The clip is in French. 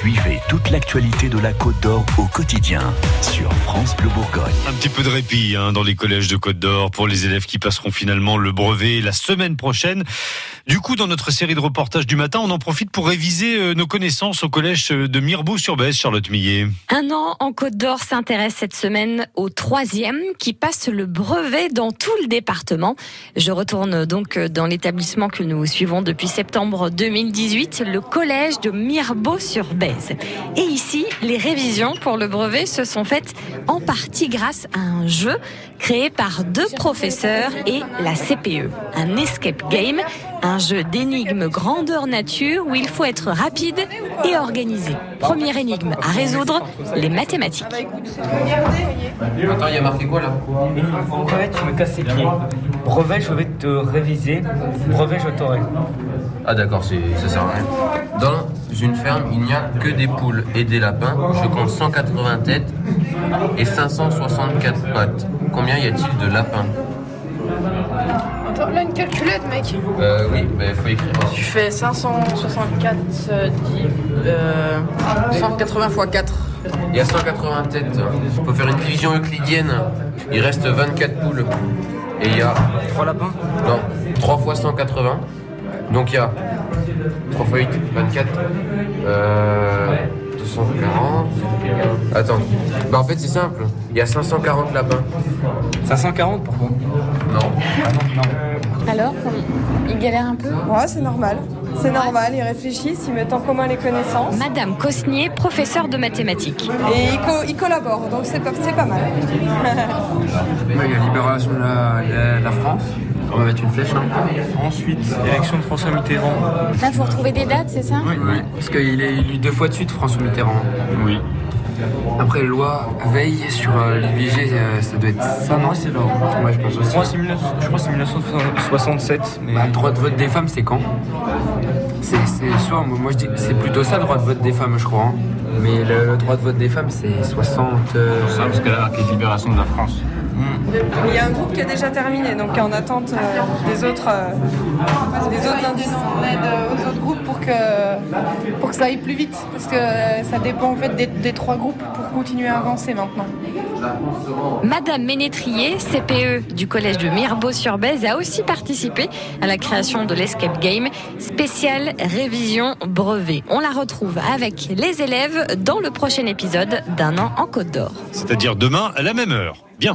Suivez toute l'actualité de la Côte d'Or au quotidien sur France Bleu Bourgogne. Un petit peu de répit hein, dans les collèges de Côte d'Or pour les élèves qui passeront finalement le brevet la semaine prochaine. Du coup, dans notre série de reportages du matin, on en profite pour réviser euh, nos connaissances au collège de Mirbeau-sur-Bèze, Charlotte Millet. Un an en Côte d'Or s'intéresse cette semaine au troisième qui passe le brevet dans tout le département. Je retourne donc dans l'établissement que nous suivons depuis septembre 2018, le collège de Mirbeau-sur-Bèze. Et ici, les révisions pour le brevet se sont faites en partie grâce à un jeu créé par deux professeurs et la CPE, un escape game, un jeu d'énigmes grandeur nature où il faut être rapide et organisé. Première énigme à résoudre, les mathématiques. Attends, il y a marqué quoi là? Brevet, tu me casses les pieds. Brevet, je vais te réviser. Brevet, je t'aurai. Ah d'accord, ça sert à rien. Dans une ferme, il n'y a que des poules et des lapins. Je compte 180 têtes et 564 pattes. Combien y a-t-il de lapins Attends, là une calculette, mec. Euh oui, il faut écrire Tu fais 564 euh, dit, euh, 180 x 4. Il y a 180 têtes. Il faut faire une division euclidienne. Il reste 24 poules. Et il y a... 3 lapins? Non, 3 fois 180. Donc il y a 3 fois 8, 24. Euh, 240. Attends. Bah en fait c'est simple. Il y a 540 lapins. 540 pourquoi Non. Alors, il galère un peu? Ouais, c'est normal. C'est normal, ils réfléchissent, ils mettent en commun les connaissances Madame Cosnier, professeure de mathématiques. et ils, co- ils collaborent, donc c'est pas, mal. Il y a libération de la France. On va mettre une flèche. Hein. Ensuite, élection de François Mitterrand. Là, faut retrouver des dates, c'est ça Oui. Parce qu'il est élu deux fois de suite, François Mitterrand. Oui. Après, loi veille sur euh, l'IVG, euh, ça doit être ça, non? C'est là. Moi, je pense aussi. Je crois que c'est 19 je crois que c'est 1967. Mais... Bah, le droit de vote des femmes, c'est quand? C'est c'est soit, moi moi, je dis, c'est plutôt ça le droit de vote des femmes, je crois. hein. Mais le, le droit de vote des femmes, c'est 60. euh, Ça, parce qu'elle a marqué libération de la France. Il y a un groupe qui est déjà terminé, donc qui est en attente euh, des autres, euh, des autres indices. On aide euh, aux autres groupes pour que, pour que ça aille plus vite. Parce que euh, ça dépend en fait des, des trois groupes pour continuer à avancer maintenant. Madame Ménétrier, CPE du collège de Mirbeau-sur-Bèze, a aussi participé à la création de l'Escape Game spéciale révision brevet. On la retrouve avec les élèves dans le prochain épisode d'un an en Côte d'Or. C'est-à-dire demain à la même heure. Bien.